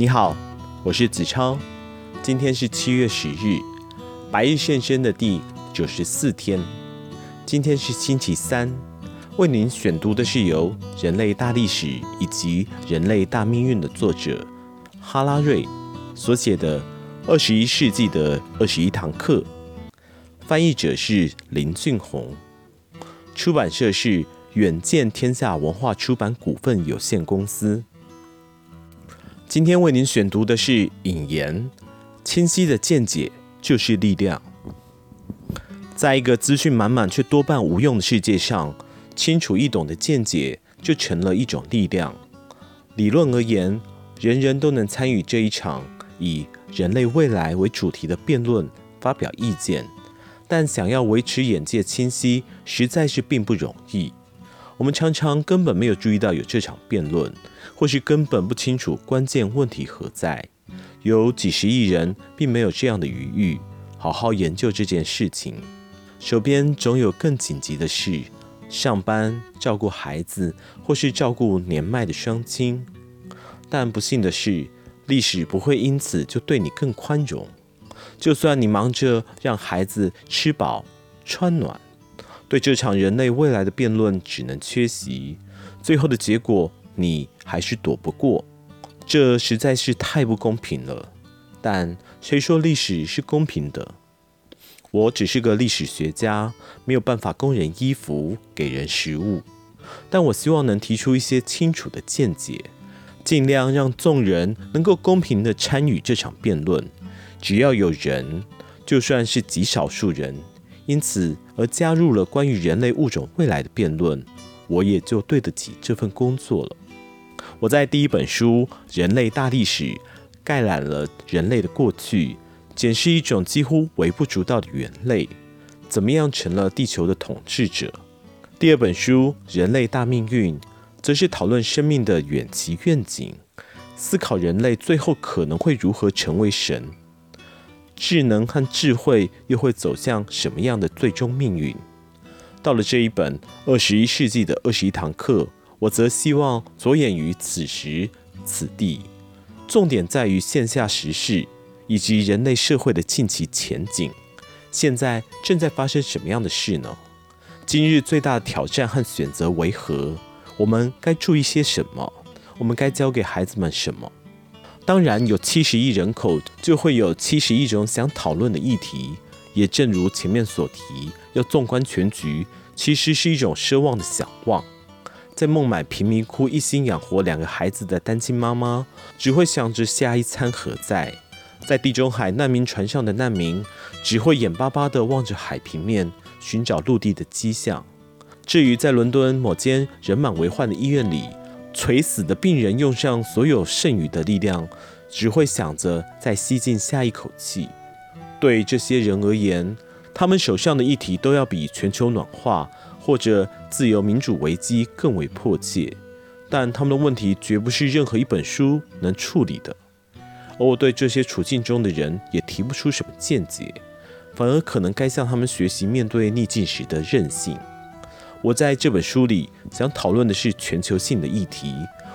你好，我是子超，今天是七月十日，白日现身的第九十四天。今天是星期三，为您选读的是由《人类大历史》以及《人类大命运》的作者哈拉瑞所写的《二十一世纪的二十一堂课》，翻译者是林俊宏，出版社是远见天下文化出版股份有限公司。今天为您选读的是引言：清晰的见解就是力量。在一个资讯满满却多半无用的世界上，清楚易懂的见解就成了一种力量。理论而言，人人都能参与这一场以人类未来为主题的辩论，发表意见。但想要维持眼界清晰，实在是并不容易。我们常常根本没有注意到有这场辩论。或是根本不清楚关键问题何在，有几十亿人并没有这样的余裕好好研究这件事情。手边总有更紧急的事，上班、照顾孩子，或是照顾年迈的双亲。但不幸的是，历史不会因此就对你更宽容。就算你忙着让孩子吃饱穿暖，对这场人类未来的辩论只能缺席。最后的结果。你还是躲不过，这实在是太不公平了。但谁说历史是公平的？我只是个历史学家，没有办法供人衣服、给人食物。但我希望能提出一些清楚的见解，尽量让众人能够公平地参与这场辩论。只要有人，就算是极少数人，因此而加入了关于人类物种未来的辩论，我也就对得起这份工作了。我在第一本书《人类大历史》概览了人类的过去，检视一种几乎微不足道的猿类怎么样成了地球的统治者。第二本书《人类大命运》则是讨论生命的远期愿景，思考人类最后可能会如何成为神，智能和智慧又会走向什么样的最终命运。到了这一本《二十一世纪的二十一堂课》。我则希望着眼于此时此地，重点在于线下时事以及人类社会的近期前景。现在正在发生什么样的事呢？今日最大的挑战和选择为何？我们该注意些什么？我们该教给孩子们什么？当然，有七十亿人口，就会有七十亿种想讨论的议题。也正如前面所提，要纵观全局，其实是一种奢望的想望。在孟买贫民窟一心养活两个孩子的单亲妈妈，只会想着下一餐何在；在地中海难民船上的难民，只会眼巴巴地望着海平面，寻找陆地的迹象。至于在伦敦某间人满为患的医院里，垂死的病人用上所有剩余的力量，只会想着再吸进下一口气。对这些人而言，他们手上的议题都要比全球暖化，或者自由民主危机更为迫切，但他们的问题绝不是任何一本书能处理的。而我对这些处境中的人也提不出什么见解，反而可能该向他们学习面对逆境时的韧性。我在这本书里想讨论的是全球性的议题，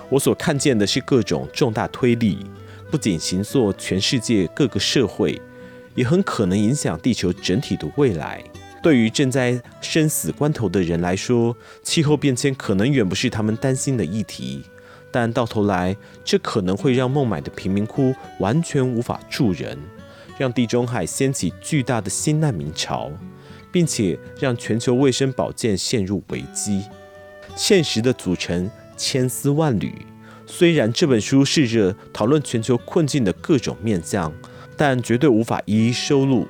我所看见的是各种重大推力，不仅形塑全世界各个社会，也很可能影响地球整体的未来。对于正在生死关头的人来说，气候变迁可能远不是他们担心的议题，但到头来，这可能会让孟买的贫民窟完全无法住人，让地中海掀起巨大的新难民潮，并且让全球卫生保健陷入危机。现实的组成千丝万缕，虽然这本书试着讨论全球困境的各种面向，但绝对无法一一收录。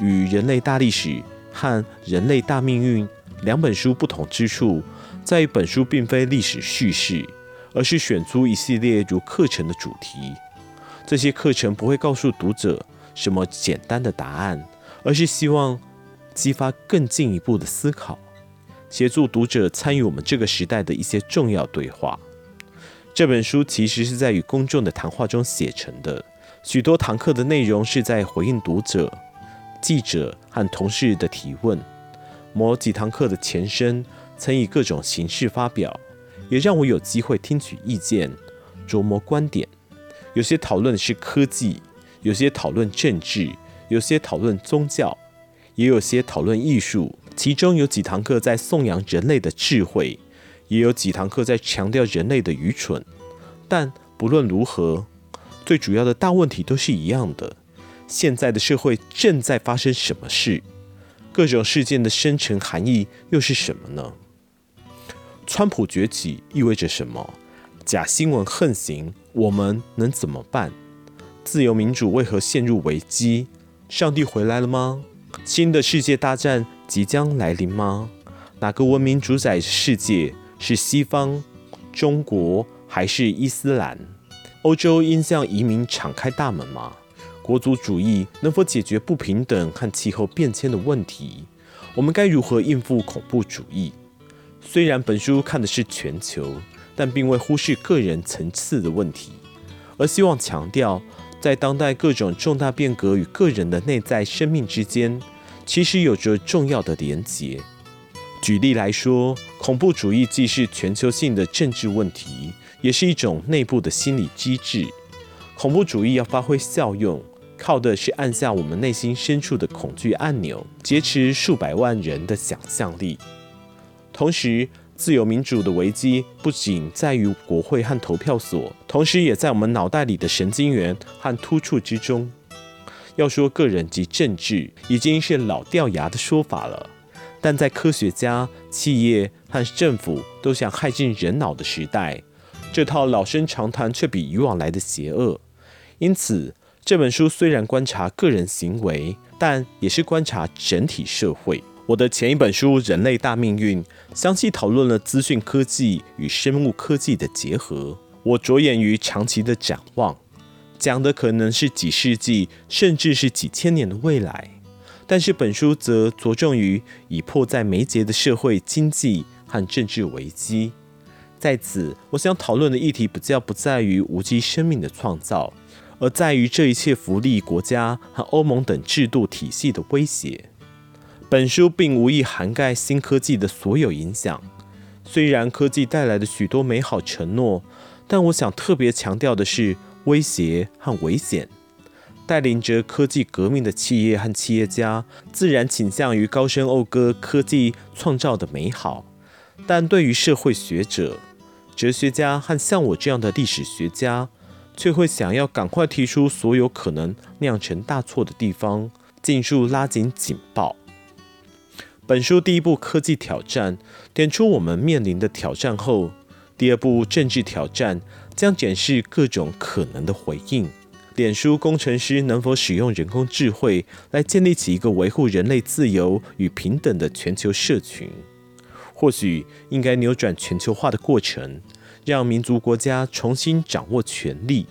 与人类大历史。和《人类大命运》两本书不同之处，在于本书并非历史叙事，而是选出一系列如课程的主题。这些课程不会告诉读者什么简单的答案，而是希望激发更进一步的思考，协助读者参与我们这个时代的一些重要对话。这本书其实是在与公众的谈话中写成的，许多堂课的内容是在回应读者。记者和同事的提问，某几堂课的前身曾以各种形式发表，也让我有机会听取意见、琢磨观点。有些讨论是科技，有些讨论政治，有些讨论宗教，也有些讨论艺术。其中有几堂课在颂扬人类的智慧，也有几堂课在强调人类的愚蠢。但不论如何，最主要的大问题都是一样的：现在的社会正在发生什么事？各种事件的深层含义又是什么呢？川普崛起意味着什么？假新闻横行，我们能怎么办？自由民主为何陷入危机？上帝回来了吗？新的世界大战即将来临吗？哪个文明主宰世界？是西方、中国还是伊斯兰？欧洲应向移民敞开大门吗？国族主义能否解决不平等和气候变迁的问题？我们该如何应付恐怖主义？虽然本书看的是全球，但并未忽视个人层次的问题，而希望强调，在当代各种重大变革与个人的内在生命之间，其实有着重要的连结。举例来说，恐怖主义既是全球性的政治问题，也是一种内部的心理机制。恐怖主义要发挥效用，靠的是按下我们内心深处的恐惧按钮，劫持数百万人的想象力。同时，自由民主的危机不仅在于国会和投票所，同时也在我们脑袋里的神经元和突触之中。要说个人及政治，已经是老掉牙的说法了。但在科学家、企业和政府都想害进人脑的时代，这套老生常谈却比以往来的邪恶。因此，这本书虽然观察个人行为，但也是观察整体社会。我的前一本书《人类大命运》详细讨论了资讯科技与生物科技的结合。我着眼于长期的展望，讲的可能是几世纪，甚至是几千年的未来。但是本书则着重于已迫在眉睫的社会、经济和政治危机。在此，我想讨论的议题比较不在于无机生命的创造，而在于这一切福利国家和欧盟等制度体系的威胁。本书并无意涵盖新科技的所有影响，虽然科技带来的许多美好承诺，但我想特别强调的是威胁和危险。带领着科技革命的企业和企业家，自然倾向于高声讴歌科技创造的美好，但对于社会学者、哲学家和像我这样的历史学家，却会想要赶快提出所有可能酿成大错的地方，尽数拉紧警报。本书第一部科技挑战点出我们面临的挑战后，第二部政治挑战将检视各种可能的回应。脸书工程师能否使用人工智慧来建立起一个维护人类自由与平等的全球社群？或许应该扭转全球化的过程，让民族国家重新掌握权力。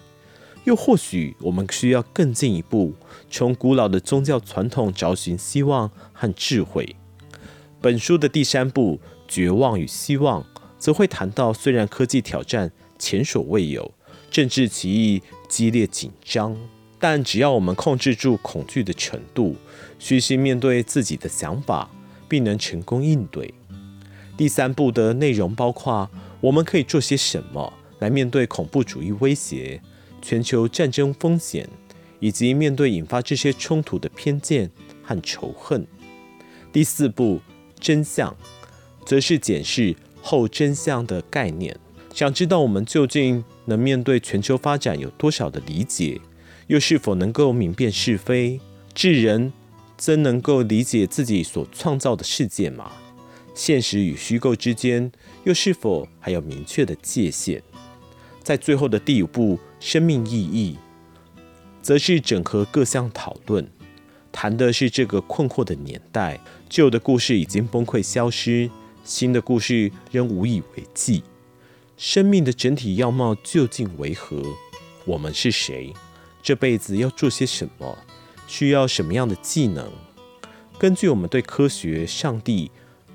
又或许我们需要更进一步，从古老的宗教传统找寻希望和智慧。本书的第三部《绝望与希望》则会谈到，虽然科技挑战前所未有。政治歧义激烈紧张，但只要我们控制住恐惧的程度，虚心面对自己的想法，必能成功应对。第三部的内容包括我们可以做些什么来面对恐怖主义威胁、全球战争风险，以及面对引发这些冲突的偏见和仇恨。第四部真相，则是检视后真相的概念。想知道我们究竟能面对全球发展有多少的理解，又是否能够明辨是非？智人真能够理解自己所创造的世界吗？现实与虚构之间又是否还有明确的界限？在最后的第五部《生命意义》，则是整合各项讨论，谈的是这个困惑的年代，旧的故事已经崩溃消失，新的故事仍无以为继。生命的整体样貌究竟为何？我们是谁？这辈子要做些什么？需要什么样的技能？根据我们对科学、上帝、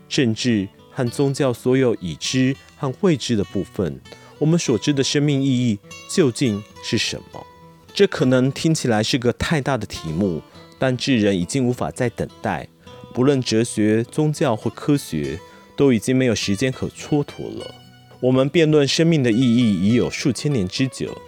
政治和宗教所有已知和未知的部分，我们所知的生命意义究竟是什么？这可能听起来是个太大的题目，但智人已经无法再等待。不论哲学、宗教或科学，都已经没有时间可蹉跎了。我们辩论生命的意义已有数千年之久，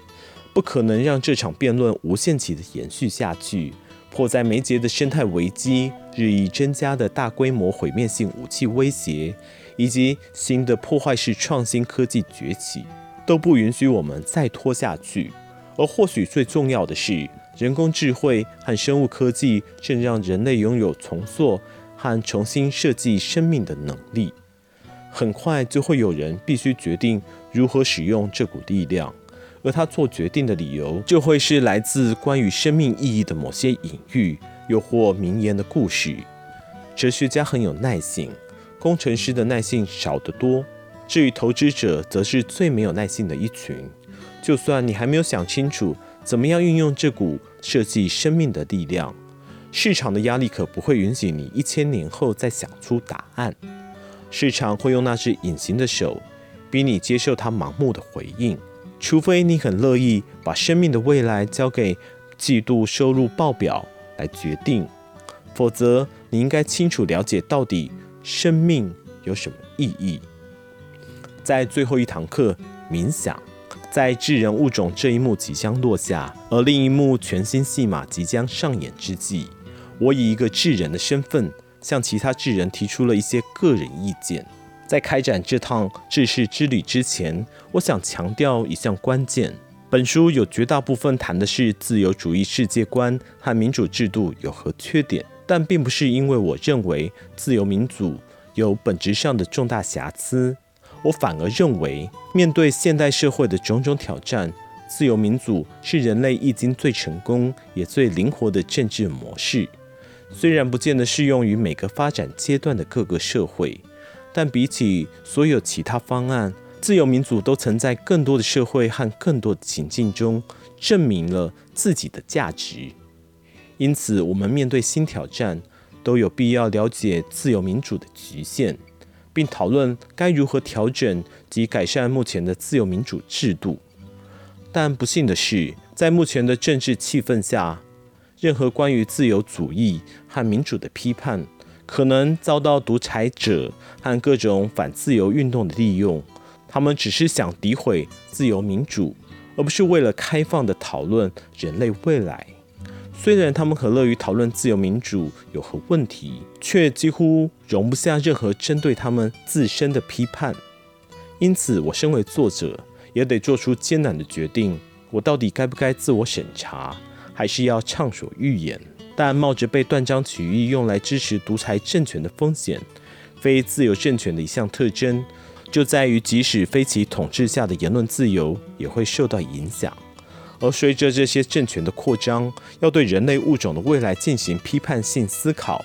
不可能让这场辩论无限期的延续下去。迫在眉睫的生态危机、日益增加的大规模毁灭性武器威胁，以及新的破坏式创新科技崛起，都不允许我们再拖下去。而或许最重要的是，人工智慧和生物科技正让人类拥有重塑和重新设计生命的能力。很快就会有人必须决定如何使用这股力量。而他做决定的理由，就会是来自关于生命意义的某些隐喻，又或名言的故事。哲学家很有耐性，工程师的耐性少得多。至于投资者，则是最没有耐性的一群。就算你还没有想清楚怎么样运用这股设计生命的力量，市场的压力可不会允许你一千年后再想出答案。市场会用那只隐形的手，逼你接受它盲目的回应。除非你很乐意把生命的未来交给季度收入报表来决定，否则你应该清楚了解到底生命有什么意义。在最后一堂课冥想，在智人物种这一幕即将落下，而另一幕全新戏码即将上演之际，我以一个智人的身份向其他智人提出了一些个人意见。在开展这趟智识之旅之前，我想强调一项关键：本书有绝大部分谈的是自由主义世界观和民主制度有何缺点，但并不是因为我认为自由民主有本质上的重大瑕疵。我反而认为，面对现代社会的种种挑战，自由民主是人类历经最成功也最灵活的政治模式。虽然不见得适用于每个发展阶段的各个社会。但比起所有其他方案，自由民主都曾在更多的社会和更多的情境中证明了自己的价值。因此，我们面对新挑战，都有必要了解自由民主的局限，并讨论该如何调整及改善目前的自由民主制度。但不幸的是，在目前的政治气氛下，任何关于自由主义和民主的批判，可能遭到独裁者和各种反自由运动的利用，他们只是想诋毁自由民主，而不是为了开放地讨论人类未来。虽然他们很乐于讨论自由民主有何问题，却几乎容不下任何针对他们自身的批判。因此，我身为作者，也得做出艰难的决定：我到底该不该自我审查，还是要畅所欲言？但冒着被断章取义用来支持独裁政权的风险，非自由政权的一项特征，就在于即使非其统治下的言论自由也会受到影响。而随着这些政权的扩张，要对人类物种的未来进行批判性思考，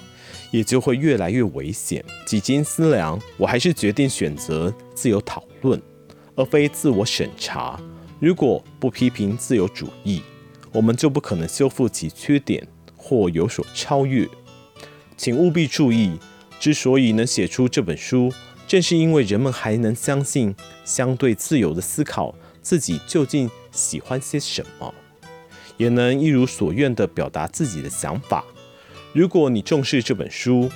也就会越来越危险。几经思量，我还是决定选择自由讨论，而非自我审查。如果不批评自由主义，我们就不可能修复其缺点。或有所超越，请务必注意。之所以能写出这本书，正是因为人们还能相信，相对自由的思考自己究竟喜欢些什么，也能一如所愿地表达自己的想法。如果你重视这本书，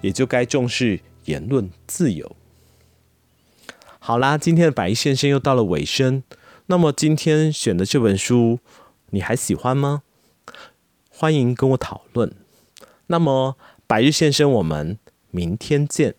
也就该重视言论自由。好啦，今天的百亿先生又到了尾声。那么今天选的这本书，你还喜欢吗？欢迎跟我讨论。那么，白日先生，我们明天见。